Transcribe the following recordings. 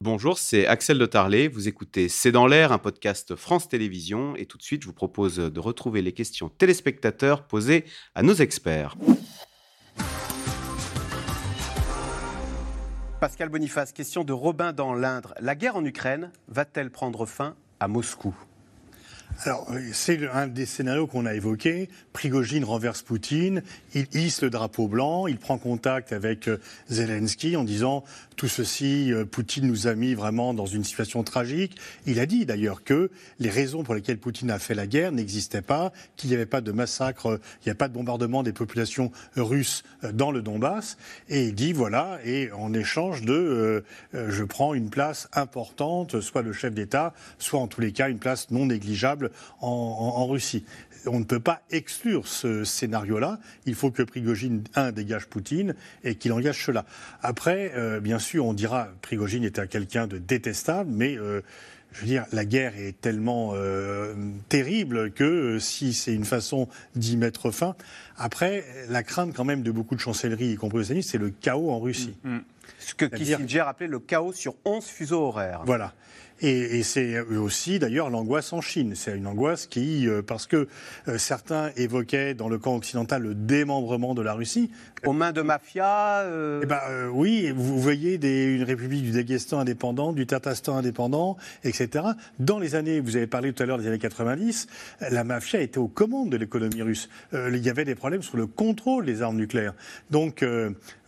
Bonjour, c'est Axel de Tarlet. Vous écoutez C'est dans l'air, un podcast France Télévisions. Et tout de suite, je vous propose de retrouver les questions téléspectateurs posées à nos experts. Pascal Boniface, question de Robin dans l'Indre. La guerre en Ukraine va-t-elle prendre fin à Moscou? Alors, c'est un des scénarios qu'on a évoqués. Prigogine renverse Poutine, il hisse le drapeau blanc, il prend contact avec euh, Zelensky en disant tout ceci, euh, Poutine nous a mis vraiment dans une situation tragique. Il a dit d'ailleurs que les raisons pour lesquelles Poutine a fait la guerre n'existaient pas, qu'il n'y avait pas de massacre, il n'y a pas de bombardement des populations russes euh, dans le Donbass. Et il dit voilà, et en échange de, je prends une place importante, soit le chef d'État, soit en tous les cas une place non négligeable en, Russie. On ne peut pas exclure ce scénario-là. Il faut que Prigogine, un, dégage Poutine et qu'il engage cela. Après, euh, bien sûr, on dira Prigogine était quelqu'un de détestable, mais euh, je veux dire, la guerre est tellement euh, terrible que si c'est une façon d'y mettre fin. Après, la crainte quand même de beaucoup de chancelleries, y compris aux c'est le chaos en Russie. Mm, mm. Ce que Kissinger appelait le chaos sur 11 fuseaux horaires. Voilà. Et, c'est aussi d'ailleurs l'angoisse en Chine. C'est une angoisse qui, euh, parce que euh, certains évoquaient dans le camp occidental le démembrement de la Russie. Aux mains de mafia euh... eh ben, Oui, vous voyez des, une république du Daghestan indépendant, du Tatarstan indépendant, etc. Dans les années, vous avez parlé tout à l'heure des années 90, la mafia était aux commandes de l'économie russe. il y avait des problèmes sur le contrôle des armes nucléaires. Donc,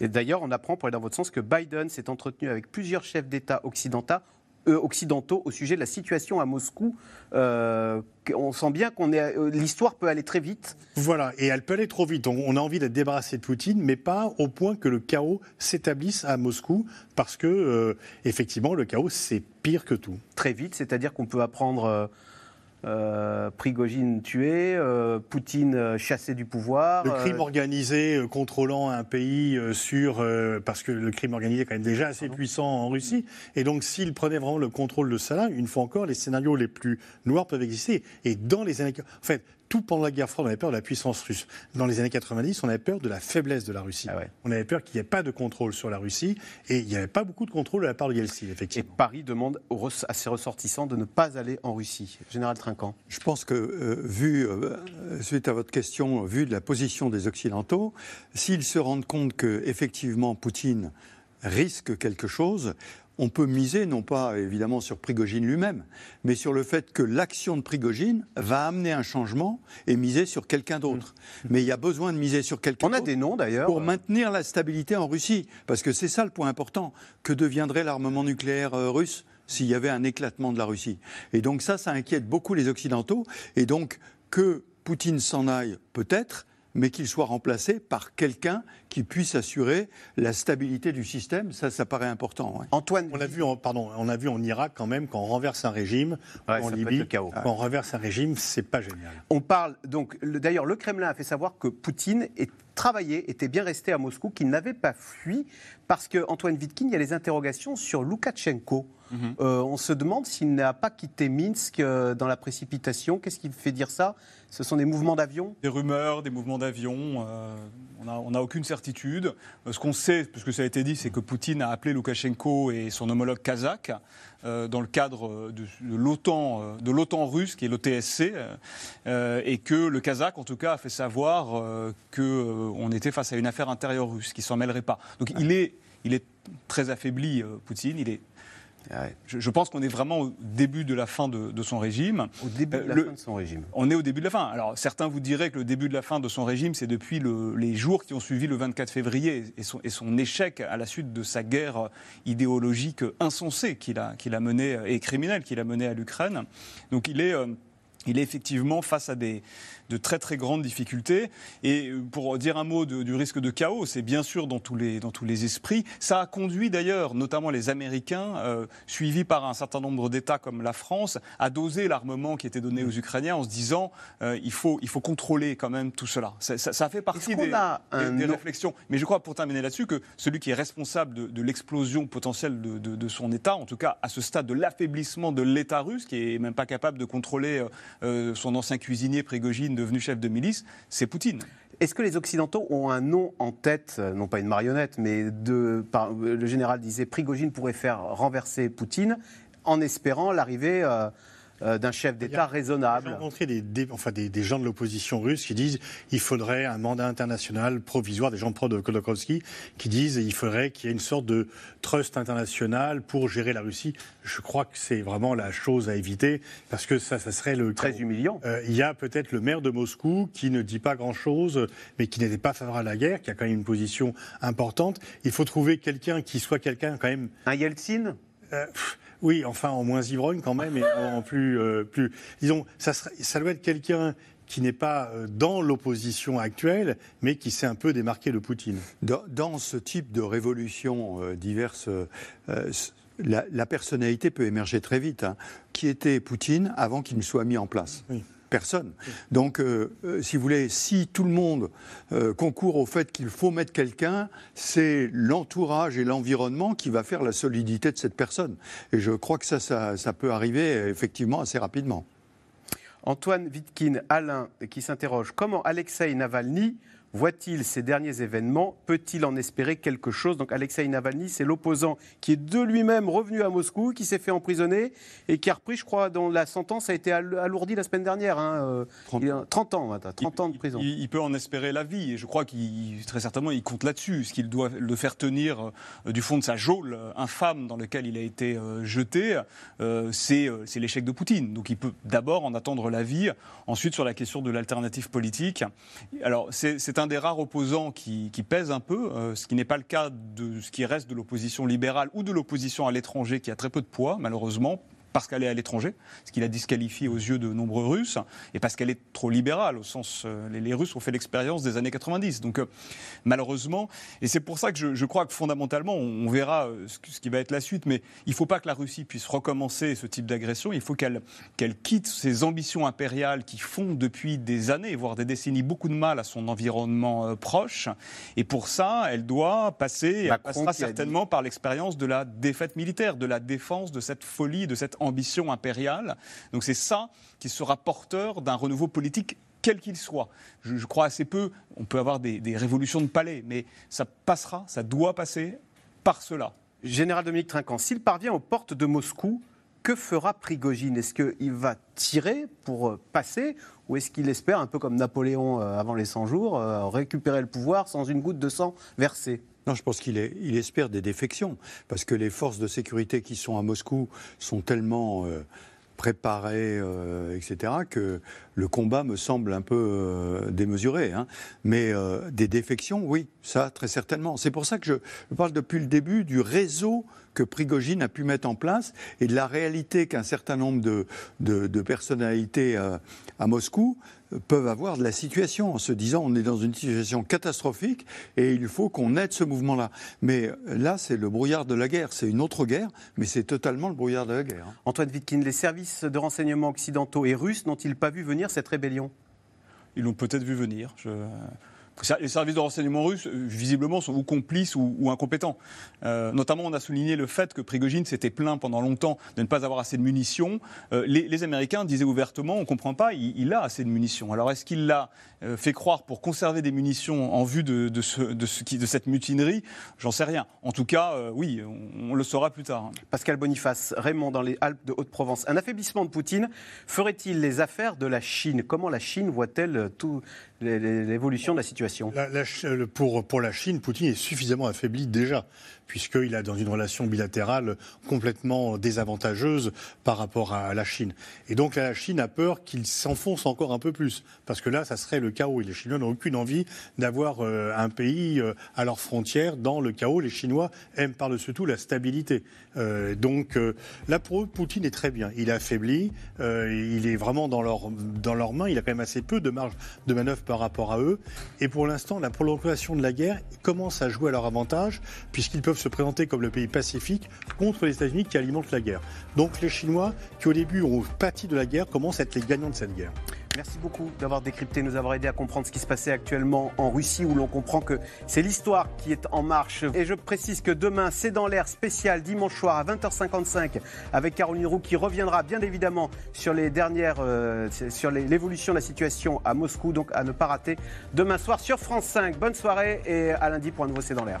Et d'ailleurs, on apprend, pour aller dans votre sens, que Biden s'est entretenu avec plusieurs chefs d'État occidentaux euh, occidentaux au sujet de la situation à Moscou. Euh, on sent bien qu'on est, euh, l'histoire peut aller très vite. Voilà, et elle peut aller trop vite. On, a envie d'être débarrassé de Poutine, mais pas au point que le chaos s'établisse à Moscou, parce que effectivement, le chaos c'est pire que tout. Très vite, c'est-à-dire qu'on peut apprendre euh, Prigogine tué, euh, Poutine euh, chassé du pouvoir. Le crime organisé contrôlant un pays sur. parce que le crime organisé est quand même déjà assez puissant en Russie. Et donc, s'il prenait vraiment le contrôle de cela, une fois encore, les scénarios les plus noirs peuvent exister. Et dans les années. En fait, tout pendant la guerre froide, on avait peur de la puissance russe. Dans les années 90, on avait peur de la faiblesse de la Russie. Ah on avait peur qu'il n'y ait pas de contrôle sur la Russie et il n'y avait pas beaucoup de contrôle de la part de Yeltsin, effectivement. Et Paris demande à ses ressortissants de ne pas aller en Russie. Général Trinquant. Je pense que, euh, vu, euh, suite à votre question, vu de la position des Occidentaux, s'ils se rendent compte que, effectivement, Poutine risque quelque chose, on peut miser non pas évidemment sur Prigogine lui-même, mais sur le fait que l'action de Prigogine va amener un changement et miser sur quelqu'un d'autre. Mmh. Mais il y a besoin de miser sur quelqu'un d'autre. On a des noms d'ailleurs. Pour maintenir la stabilité en Russie. Parce que c'est ça le point important. Que deviendrait l'armement nucléaire euh, russe s'il y avait un éclatement de la Russie? Et donc ça, ça inquiète beaucoup les Occidentaux. Et donc que Poutine s'en aille peut-être, mais qu'il soit remplacé par quelqu'un qui puisse assurer la stabilité du système. Ça, ça paraît important. Antoine, on a vu, en, pardon, on a vu en Irak quand même quand on renverse un régime, en Libye, quand on renverse un régime, c'est pas génial. On parle donc, d'ailleurs, le Kremlin a fait savoir que Poutine est travaillé, était bien resté à Moscou, qu'il n'avait pas fui, parce que Antoine Vitkin, il y a les interrogations sur Loukachenko. Mhm. Euh, on se demande s'il n'a pas quitté Minsk euh, dans la précipitation. Qu'est-ce qui fait dire ça? Ce sont des mouvements d'avion Des rumeurs, des mouvements d'avion. Euh, on n'a aucune certitude. ce qu'on sait, puisque ça a été dit, c'est que Poutine a appelé Loukachenko et son homologue kazakh dans le cadre de, l'OTAN, de l'OTAN russe, qui est l'OTSC, et que le kazakh, en tout cas, a fait savoir qu'on était face à une affaire intérieure russe, qui s'en mêlerait pas. Donc il est, il est très affaibli, Poutine. Il est je, pense qu'on est vraiment au début de la fin de, son régime. Au début de la fin de son régime. On est au début de la fin. Alors certains vous diraient que le début de la fin de son régime, c'est depuis les jours qui ont suivi le 24 février et son, échec à la suite de sa guerre idéologique insensée qu'il a, qu'il a menée et criminelle qu'il a menée à l'Ukraine. Donc il est, euh, il est effectivement face à des, de très très grandes difficultés. Et euh, pour dire un mot du risque de chaos, c'est bien sûr dans tous les, dans tous les esprits. Ça a conduit d'ailleurs, notamment les Américains, euh, suivis par un certain nombre d'États comme la France, à doser l'armement qui était donné aux Ukrainiens en se disant euh, il, faut, il faut contrôler quand même tout cela. Ça, ça, fait partie des, des, réflexions. Mais je crois, pour terminer là-dessus, que celui qui est responsable de, de l'explosion potentielle de, de, son État, en tout cas à ce stade de l'affaiblissement de l'État russe, qui est même pas capable de contrôler son ancien cuisinier Devenu chef de milice, c'est Poutine. Est-ce que les Occidentaux ont un nom en tête, euh, non pas une marionnette, mais de, euh, le général disait Prigogine pourrait faire renverser Poutine en espérant l'arrivée euh, euh, d'un chef d'État J'ai raisonnable rencontré des, des- enfin des, des gens de l'opposition russe qui disent il faudrait un mandat international provisoire, des gens pro de Khodorkovsky, qui disent il faudrait qu'il y ait une sorte de trust international pour gérer la Russie. Je crois que c'est vraiment la chose à éviter parce que ça, ça serait le Très humiliant. Euh, il y a peut-être le maire de Moscou qui ne dit pas grand-chose, mais qui n'était pas favorable à la guerre, qui a quand même une position importante. Il faut trouver quelqu'un qui soit quelqu'un quand même Un Yeltsin? Euh, pff, oui, enfin en moins ivrogne quand même, et en plus, euh, plus. Disons, ça, serait- ça doit être quelqu'un qui n'est pas euh, dans l'opposition actuelle, mais qui s'est un peu démarqué de Poutine. Dans, dans ce type de révolution euh, diverses, euh, euh, la, la personnalité peut émerger très vite. hein. Qui était Poutine avant qu'il ne soit mis en place Oui. Personne. Donc, euh, euh, si vous voulez, si tout le monde euh, concourt au fait qu'il faut mettre quelqu'un, c'est l'entourage et l'environnement qui va faire la solidité de cette personne. Et je crois que ça, ça, ça peut arriver effectivement assez rapidement. Antoine Vitkin, Alain, qui s'interroge comment Alexei Navalny voit-il ces derniers événements? Peut-il en espérer quelque chose? Donc Alexei Navalny, c'est l'opposant qui est de lui-même revenu à Moscou, qui s'est fait emprisonner et qui a repris, je crois, dont la sentence a été alo- alourdie la semaine dernière. hein, euh, 30 il a 30 ans, maintenant, 30 ans de prison. Il, il peut en espérer la vie et je crois qu'il très certainement il compte là-dessus. Ce qu'il doit le faire tenir euh, du fond de sa geôle euh, infâme dans lequel il a été euh, jeté, euh, c'est euh, l'échec de Poutine. Donc il peut d'abord en attendre la vie. Ensuite sur la question de l'alternative politique. Alors c'est c'est un des rares opposants qui, pèse un peu, euh, ce qui n'est pas le cas de ce qui reste de l'opposition libérale ou de l'opposition à l'étranger qui a très peu de poids malheureusement parce qu'elle est à l'étranger, ce qui la disqualifie aux yeux de nombreux Russes, et parce qu'elle est trop libérale, au sens, euh, les, les Russes ont fait l'expérience des années 90. Donc euh, malheureusement, et c'est pour ça que je, je crois que fondamentalement, on, on verra euh, ce, qui va être la suite, mais il ne faut pas que la Russie puisse recommencer ce type d'agression, il faut qu'elle qu'elle quitte ses ambitions impériales qui font depuis des années, voire des décennies, beaucoup de mal à son environnement proche, et pour ça, elle doit passer, et elle Macron passera dit- certainement par l'expérience de la défaite militaire, de la défense de cette folie, de cette ambition impériale. Donc c'est ça qui sera porteur d'un renouveau politique quel qu'il soit. Je, crois assez peu, on peut avoir des, révolutions de palais, mais ça passera, ça doit passer par cela. Général Dominique Trinquant, s'il parvient aux portes de Moscou, que fera Prigogine? Est-ce qu'il va tirer pour euh, passer ou est-ce qu'il espère, un peu comme Napoléon euh, avant les 100 jours, euh, récupérer le pouvoir sans une goutte de sang versé Non, je pense qu'il espère des défections, parce que les forces de sécurité qui sont à Moscou sont tellement euh, préparées, euh, etc., que le combat me semble un peu euh, démesuré. hein. Mais euh, des défections, oui, ça, très certainement. C'est pour ça que je, parle depuis le début du réseau que Prigogine a pu mettre en place et de la réalité qu'un certain nombre de, de- personnalités euh, à Moscou peuvent avoir de la situation en se disant on est dans une situation catastrophique et il faut qu'on aide ce mouvement-là. Mais là, c'est le brouillard de la guerre. C'est une autre guerre, mais c'est totalement le brouillard de la guerre. hein. Antoine Vitkin, les services de renseignement occidentaux et russes n'ont-ils pas vu venir cette rébellion? Ils l'ont peut-être vu venir. Les services de renseignement russes, euh, visiblement, sont ou complices ou, incompétents. Euh, notamment, on a souligné le fait que Prigogine s'était plaint pendant longtemps de ne pas avoir assez de munitions. Euh, les, Américains disaient ouvertement, on ne comprend pas, il, a assez de munitions. Alors, est-ce qu'il l'a fait croire pour conserver des munitions en vue de, cette mutinerie? J'en sais rien. En tout cas, oui, on, le saura plus tard. Pascal Boniface, Raymond dans les Alpes de Haute-Provence. Un affaiblissement de Poutine ferait-il les affaires de la Chine? Comment la Chine voit-elle tout l'évolution de la situation. Pour, pour la Chine, Poutine est suffisamment affaibli déjà, puisqu'il est dans une relation bilatérale complètement désavantageuse par rapport à la Chine. Et donc la Chine a peur qu'il s'enfonce encore un peu plus, parce que là, ça serait le chaos. Et les Chinois n'ont aucune envie d'avoir euh, un pays euh, à leurs frontières dans le chaos. Les Chinois aiment par-dessus tout la stabilité. Euh, donc là, pour eux, Poutine est très bien. Il est affaibli, il est vraiment dans leurs dans leurs mains. Il a quand même assez peu de marge de manœuvre par rapport à eux. Et pour l'instant, la prolongation de la guerre commence à jouer à leur avantage, puisqu'ils se présenter comme le pays pacifique contre les États-Unis qui alimentent la guerre. Donc les Chinois, qui au début ont pâti de la guerre, commencent à être les gagnants de cette guerre. Merci beaucoup d'avoir décrypté, nous avoir aidé à comprendre ce qui se passait actuellement en Russie, où l'on comprend que c'est l'histoire qui est en marche. Et je précise que demain, c'est dans l'air spécial, dimanche soir à 20h55, avec Caroline Roux, qui reviendra bien évidemment sur les dernières, euh, sur l'évolution de la situation à Moscou, donc à ne pas rater demain soir sur France 5. Bonne soirée et à lundi pour un nouveau C'est dans l'air.